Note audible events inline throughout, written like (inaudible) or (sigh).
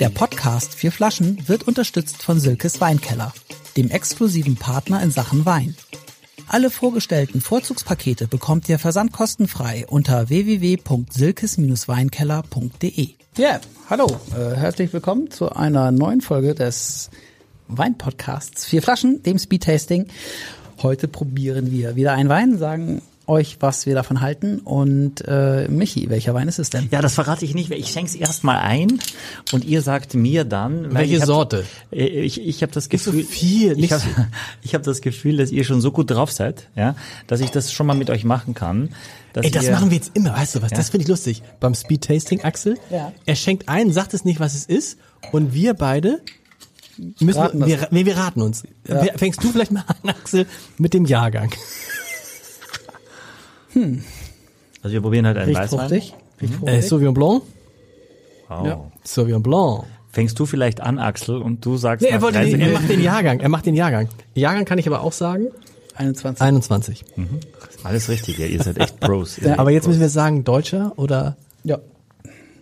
Der Podcast Vier Flaschen wird unterstützt von Silkes Weinkeller, dem exklusiven Partner in Sachen Wein. Alle vorgestellten Vorzugspakete bekommt ihr versandkostenfrei unter www.silkes-weinkeller.de. Ja, hallo, äh, herzlich willkommen zu einer neuen Folge des Weinpodcasts Vier Flaschen, dem Speedtasting. Heute probieren wir wieder einen Wein, sagen euch, was wir davon halten. Und äh, Michi, welcher Wein ist es denn? Ja, das verrate ich nicht. Ich schenke es erstmal ein und ihr sagt mir dann. Welche ich hab, Sorte? Ich, ich habe das Gefühl, nicht so viel, nicht ich habe (laughs) ich hab das Gefühl, dass ihr schon so gut drauf seid, ja, dass ich das schon mal mit euch machen kann. Ey, das ihr, machen wir jetzt immer, weißt du was? Ja. Das finde ich lustig. Beim Speed Tasting, Axel, Ja. er schenkt ein, sagt es nicht, was es ist, und wir beide müssen, Raten wir, wir, wir raten uns. Ja. Fängst du vielleicht mal an, Axel, mit dem Jahrgang? Also wir probieren halt einen Riecht Weißwein. fruchtig. Riecht Äh, fruchtig. Sauvignon Blanc? Wow. Ja. Sauvignon Blanc. Fängst du vielleicht an, Axel, und du sagst Nee, er wollte 30 nicht, er macht den Jahrgang, er macht den Jahrgang. Jahrgang kann ich aber auch sagen, 21. 21. Alles richtig, ja, ihr seid echt Pros. Ihr (laughs) Ja, Aber jetzt müssen wir sagen, Deutscher oder Ja,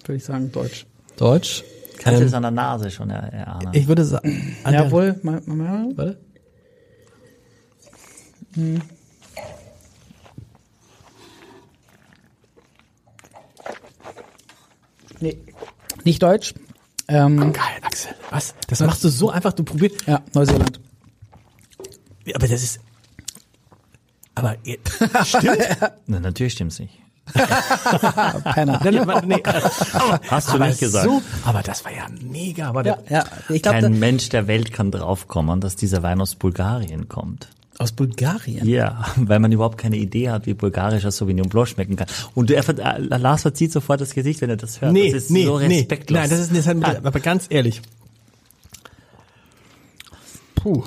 würde ich sagen, Deutsch. Deutsch? Kannst du Ähm, das an der Nase schon er- erahnen? ich würde sagen, Jawohl, mal, mal, mal. Warte. Nee, nicht Deutsch. Ähm, Geil, Axel. Was? Das machst du so einfach, du probierst. ja, Neuseeland. Aber das ist. Aber (laughs) stimmt. Na, natürlich stimmt's nicht. (laughs) Penner. Nein, nein, nee. (laughs) Hast du aber nicht gesagt. So, aber das war ja mega. Aber Ja, ja, ich glaube, Kein Mensch der Welt kann draufkommen, dass dieser Wein aus Bulgarien kommt. Aus Bulgarien. Ja, (laughs) weil man überhaupt keine Idee hat, wie bulgarischer Sauvignon Blanc schmecken kann. Und er, äh, Lars verzieht sofort das Gesicht, wenn er das hört. nee, das ist nee, so nee. respektlos. Nein, das ist, das ist halt, aber ganz ehrlich. Puh.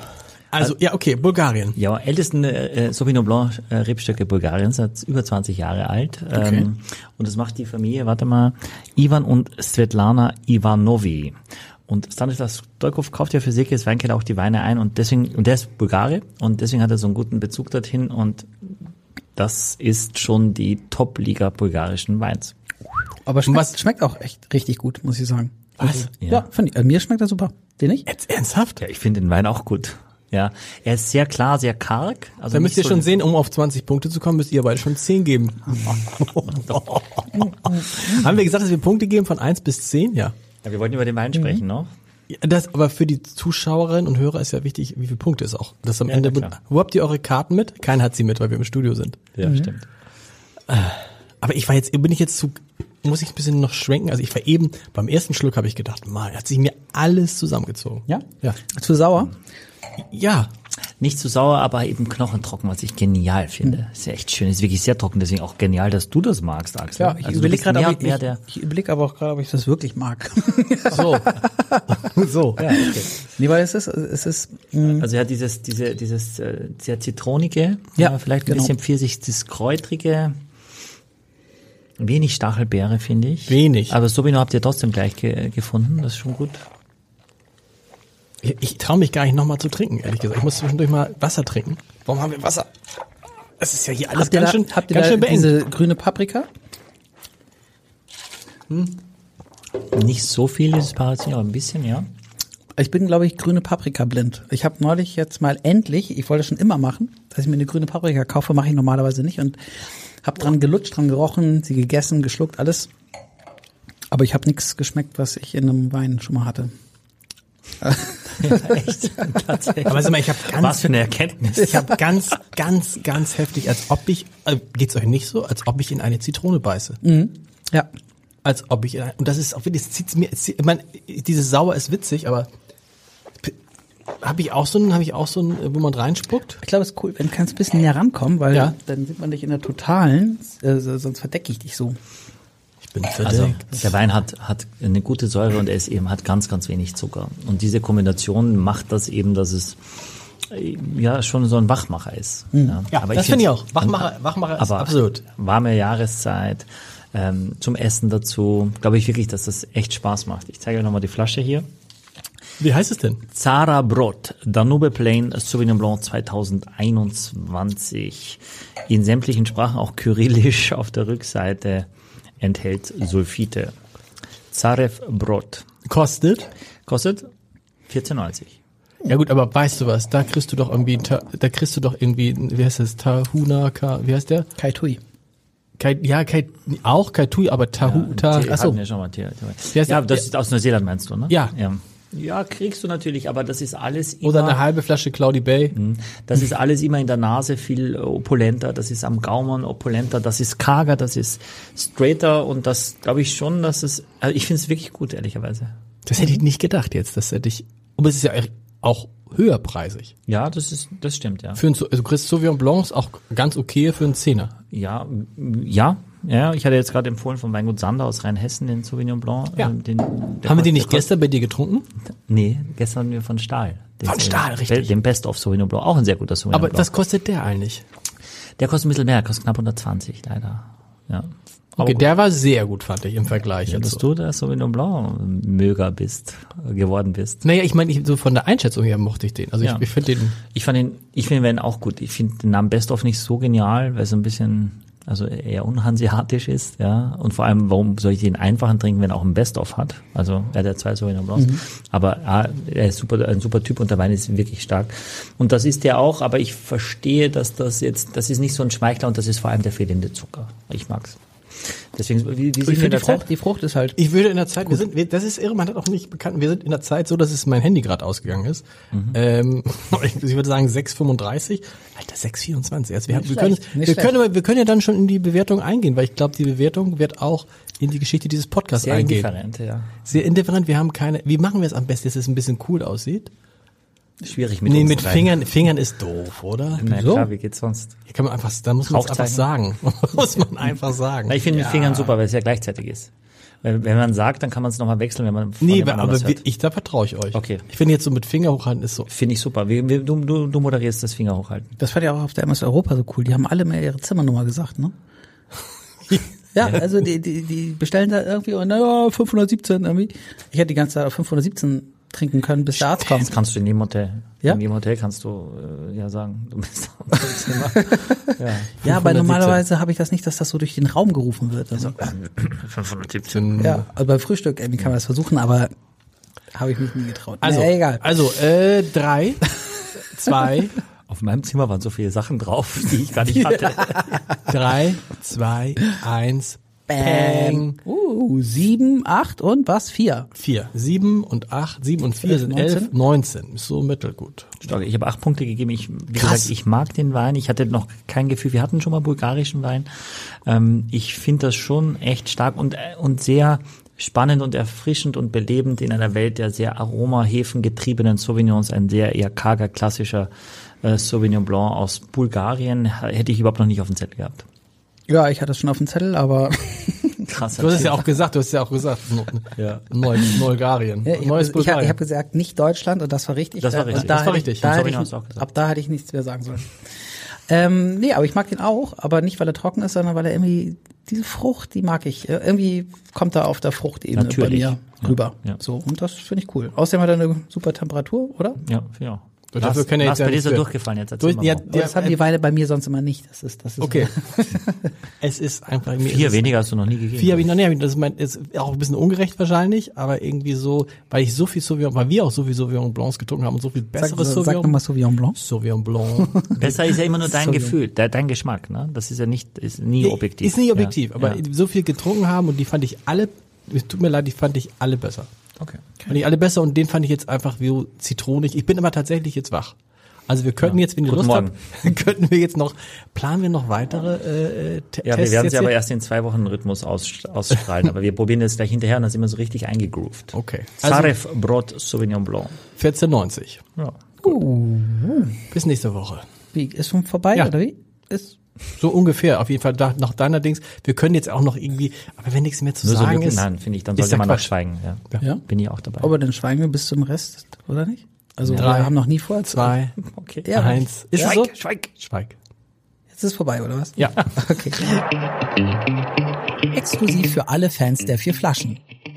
Also, ja, okay, Bulgarien. Ja, ältesten äh, Sauvignon Blanc äh, Rebstöcke Bulgariens, hat über 20 Jahre alt. Ähm, und das macht die Familie, warte mal, Ivan und Svetlana Ivanovi. Und Stanislas Dolkov kauft ja für Sekes Weinkeller auch die Weine ein und deswegen, und der ist Bulgare und deswegen hat er so einen guten Bezug dorthin und das ist schon die Top-Liga bulgarischen Weins. Aber schmeckt, was- schmeckt auch echt richtig gut, muss ich sagen. Was? Ja, Ja. finde ich. Äh, mir schmeckt er super. Den nicht? Jetzt ernsthaft? Ja, ich finde den Wein auch gut. Ja, er ist sehr klar, sehr karg. Also Da müsst ihr so- schon sehen, um auf 20 Punkte zu kommen, müsst ihr beide schon 10 geben. (laughs) (laughs) Haben wir gesagt, dass wir Punkte geben von 1 bis 10? Ja. Ja, wir wollten über den Wein sprechen, ne? Ja, Das, aber für die Zuschauerinnen und Hörer ist ja wichtig, wie viele Punkte es auch. Das am Ende. na klar. Wo habt ihr eure Karten mit? Keiner hat sie mit, weil wir im Studio sind. Ja, stimmt. Aber ich war jetzt, bin ich jetzt zu, muss ich ein bisschen noch schwenken? Also ich war eben, beim ersten Schluck habe ich gedacht, man, hat sich mir alles zusammengezogen. Ja? Ja. Zu sauer? Ja. Nicht zu sauer, aber eben knochentrocken, was ich genial finde. Ist ja echt schön, ist wirklich sehr trocken, deswegen auch genial, dass du das magst, Axel. Ja, ich Also überlege gerade, ich, mehr ich, ich überlege aber auch gerade, ob ich das wirklich mag. So. (laughs) so. Ja, okay. nee, weil es ist, es ist, mh, Also er hat dieses, diese, dieses äh, sehr zitronige, Ja, äh, vielleicht ein genau. bisschen Pfirsich, das kräutrige, wenig Stachelbeere, finde ich. Wenig. Aber Sauvignon habt ihr trotzdem gleich ge gefunden, das ist schon gut. Ich, ich traue mich gar nicht nochmal zu trinken, ehrlich gesagt. Ich muss zwischendurch mal Wasser trinken. Warum haben wir Wasser? Es ist ja hier alles habt ihr ganz da, schön, habt ihr ganz da schön beengt. diese grüne Paprika? Nicht so viel dieses Parazin, aber ein bisschen, ja. Ich bin, glaube ich, grüne Paprika blind. Ich habe neulich jetzt mal endlich, ich wollte das schon immer machen, dass ich mir eine grüne Paprika kaufe, mache ich normalerweise nicht und habe dran gelutscht, dran gerochen, sie gegessen, geschluckt, alles. Aber ich habe nichts geschmeckt, was ich in einem Wein schon mal hatte. (laughs) Echt? (laughs) Tatsächlich. Aber sag mal, ich habe ganz, Was für eine Erkenntnis. ich habe ganz, ganz, ganz heftig, als ob ich, äh, geht's euch nicht so, als ob ich in eine Zitrone beiße. Ja. Als ob ich, in ein- und das ist auch wirklich, es zieht's mir, es ich meine, dieses Sauer ist witzig, aber habe ich auch so einen, habe ich auch so einen, wo man reinspuckt? Ich glaube, es ist cool, wenn du kannst ein bisschen näher rankommen, weil Ja. dann sieht man dich in der totalen, äh, sonst verdecke ich dich so. Bin Also verdeckt. der Wein hat, hat eine gute Säure und er ist eben hat ganz, ganz wenig Zucker. Und diese Kombination macht das eben, dass es äh, ja schon so ein Wachmacher ist. Ja, Ja, das finde ich auch. Wachmacher- Wachmacher ist aber absolut. Warme Jahreszeit, ähm, zum Essen dazu, glaube ich wirklich, dass das echt Spaß macht. Ich zeige euch nochmal die Flasche hier. Wie heißt es denn? Zara Brot, Danube Plain Sauvignon Blanc 2021. In sämtlichen Sprachen, auch kyrillisch auf der Rückseite, enthält Sulfite. Zarev Brot. Kostet? Kostet 14,90. Ja gut, aber weißt du was? Da kriegst du doch irgendwie, Ta- da kriegst du doch irgendwie, wie heißt das? Tahuna, Ka, wie heißt der? Kai Tui. Kai, ja, Kai, auch Kai Tui, aber Tahu, Ta, Die achso. ja schon mal Tee- Tee- Wie heißt Ja, der- das ist aus Neuseeland meinst du, ne? Ja. ja. Ja, kriegst du natürlich, aber das ist alles immer, Oder eine halbe Flasche Cloudy Bay. das ist alles immer in der Nase viel opulenter, das ist am Gaumen opulenter, das ist karger, das ist straighter und das glaube ich schon, dass es, also ich finde es wirklich gut, ehrlicherweise. Das hätte ich nicht gedacht jetzt. Das hätte ich, aber es ist ja auch höherpreisig. Ja, das ist, das stimmt, ja. Für ein, also du kriegst Sauvignon Blancs auch ganz okay für einen Zehner. Ja, ja, ja, ich hatte jetzt gerade empfohlen von Weingut Sander aus Rheinhessen den Sauvignon Blanc. Ja. ähm, den, Haben wir die kost- nicht gestern bei dir getrunken? Nee, gestern hatten wir von Stahl. Den- Von Stahl, den- richtig. Den Best of Sauvignon Blanc, auch ein sehr guter Sauvignon Aber Blanc. was kostet der eigentlich? der kostet ein bisschen mehr, der kostet knapp 120, leider. Ja. Aber Okay, der war sehr gut, fand ich im Vergleich. Ja, dass so. du der Sauvignon Blanc Möger bist, äh, geworden bist. Naja, ich meine, ich, so von der Einschätzung her mochte ich den. Also Ja. ich, ich finde den, Ich fand den, ich finde den auch gut. Ich finde den Namen Best of nicht so genial, weil so ein bisschen, also eher unhanseatisch ist, ja. Und vor allem, warum soll ich den einfachen trinken, wenn er auch ein Best of hat? Also, er hat ja zwei Sauvignon Blancs. Aber ja, er ist super, ein super Typ und der Wein ist wirklich stark. Und das ist der auch, aber ich verstehe, dass das jetzt, das ist nicht so ein Schmeichler und das ist vor allem der fehlende Zucker. Ich mag's. Deswegen, wie, wie finde der die Zeit? Frucht, die Frucht ist halt. ich würde in der Zeit, wir sind, wir, das ist irre, man hat auch nicht bekannt, wir sind in der Zeit so, dass es mein Handy gerade ausgegangen ist. Mhm. Ähm, (laughs) ich, ich würde sagen 6,35. Alter, 6,24. Also wir, haben, wir, können, wir, schlecht. können, wir können ja dann schon in die Bewertung eingehen, weil ich glaube, die Bewertung wird auch in die Geschichte dieses Podcasts Sehr eingehen. indifferent, ja. Sehr indifferent, wir haben keine, wie machen wir es am besten, dass es ein bisschen cool aussieht? Schwierig mit nee, mit dreien. Fingern, Fingern ist doof, oder? Na So. klar, wie geht's sonst? Hier kann man einfach, da muss man es einfach sagen. (laughs) muss man einfach sagen. Na, ich finde mit Fingern super, weil es ja gleichzeitig ist. Wenn, wenn man sagt, dann kann man es nochmal wechseln, wenn man von Nee, aber, hört. ich, da vertraue ich euch. Okay. Ich finde jetzt so mit Finger hochhalten ist so. Finde ich super. Wir, wir, du, du, du moderierst das Finger hochhalten. Das fand ich auch auf der MS Europa so cool. Die haben alle mal ihre Zimmernummer gesagt, ne? (laughs) ja, also die, die, die bestellen da irgendwie und naja, 517 irgendwie. Ich hätte die ganze Zeit auf 517 trinken können, bis der Arzt kommt. Das kannst du in jedem Hotel. Ja? In jedem Hotel kannst du äh, ja sagen, du bist auf dem (laughs) Zimmer. ja. Ja, aber 517. normalerweise habe ich das nicht, dass das so durch den Raum gerufen wird. Also, 517. ja, also beim Frühstück irgendwie kann man das versuchen, aber habe ich mich nie getraut. Also, nee, egal. also äh, drei, (laughs) zwei, Auf meinem Zimmer waren so viele Sachen drauf, die ich gar nicht (laughs) hatte. drei, zwei, eins, Bang. Uh, sieben, acht und was? Vier. vier. Sieben und acht, sieben und vier sind 19. elf, neunzehn. Ist so mittelgut. Stark. Ich habe acht Punkte gegeben. Ich, wie Krass. gesagt, ich mag den Wein. Ich hatte noch kein Gefühl. Wir hatten schon mal bulgarischen Wein. Ähm, ich finde das schon echt stark und, äh, und sehr spannend und erfrischend und belebend in einer Welt der sehr Aroma-Hefen getriebenen Sauvignons. Ein sehr eher karger, klassischer äh, Sauvignon Blanc aus Bulgarien. Hätte ich überhaupt noch nicht auf dem Zettel gehabt. Ja, ich hatte es schon auf dem Zettel, aber (laughs) Krass. Du hast es ja auch gesagt, du hast es ja auch gesagt. Ja. Neu, Bulgarien. Ja, ich Neues habe ich hab, Bulgarien. ich hab gesagt, nicht Deutschland und das war richtig. Das war richtig. Da Das war richtig. Ich, da ich, Sauvignon hast du auch gesagt. ab da hätte ich nichts mehr sagen sollen. Ähm, nee, aber ich mag den auch, aber nicht, weil er trocken ist, sondern weil er irgendwie, diese Frucht, die mag ich. Äh, Irgendwie kommt er auf der Fruchtebene Natürlich. bei mir Ja. rüber. Ja. So, und das finde ich cool. Außerdem hat er eine super Temperatur, oder? Ja, finde Und dafür kann er Lars, jetzt ja ist er für- durchgefallen jetzt. Durch, ja. Aber das haben die Weine bei mir sonst immer nicht. Das ist, das ist Okay. (laughs) es ist einfach mir Vier weniger hast du noch nie gegeben. Vier habe ich noch nicht. Das ist, mein, ist auch ein bisschen ungerecht wahrscheinlich, aber irgendwie so, weil ich so viel Sauvignon, weil wir auch so viel Sauvignon Blancs getrunken haben und so viel Sag, besseres sag Sauvignon, nochmal Sauvignon Blanc. Sauvignon Blanc. (laughs) Besser ist ja immer nur dein Sorry. Gefühl, de, dein Geschmack, ne? Das ist ja nicht, ist nie objektiv. Ist nicht objektiv, ja. aber ja. so viel getrunken haben und die fand ich alle, es tut mir leid, die fand ich alle besser. Okay. Fand ich alle besser und den fand ich jetzt einfach wie zitronig. Ich bin aber tatsächlich jetzt wach. Also wir könnten jetzt, wenn ihr Guten Lust habt, (laughs) könnten wir jetzt noch, planen wir noch weitere äh, Te Ja, wir werden sie aber erst in zwei Wochen Rhythmus aus, ausstrahlen, aber wir probieren das gleich hinterher und dann sind wir so richtig eingegroovt. Okay. Also Zarev Brot Sauvignon Blanc. 14,90. Ja. Bis nächste Woche. Wie, ist schon vorbei, Ja. oder wie? Ist, So ungefähr, auf jeden Fall da, nach deiner Dings. Wir können jetzt auch noch irgendwie, aber wenn nichts mehr zu Nur so sagen Lücken, ist, nein, finde ich, dann sollte man noch schweigen. Ja. ja. Bin ich auch dabei. Aber dann schweigen wir bis zum Rest, oder nicht? Also Drei, wir haben noch nie vor. zwei, (laughs) okay. Ja, eins. Ist es Schweig, so? schweig. Schweig. Jetzt ist vorbei, oder was? Ja. (laughs) Okay. Exklusiv für alle Fans der vier Flaschen.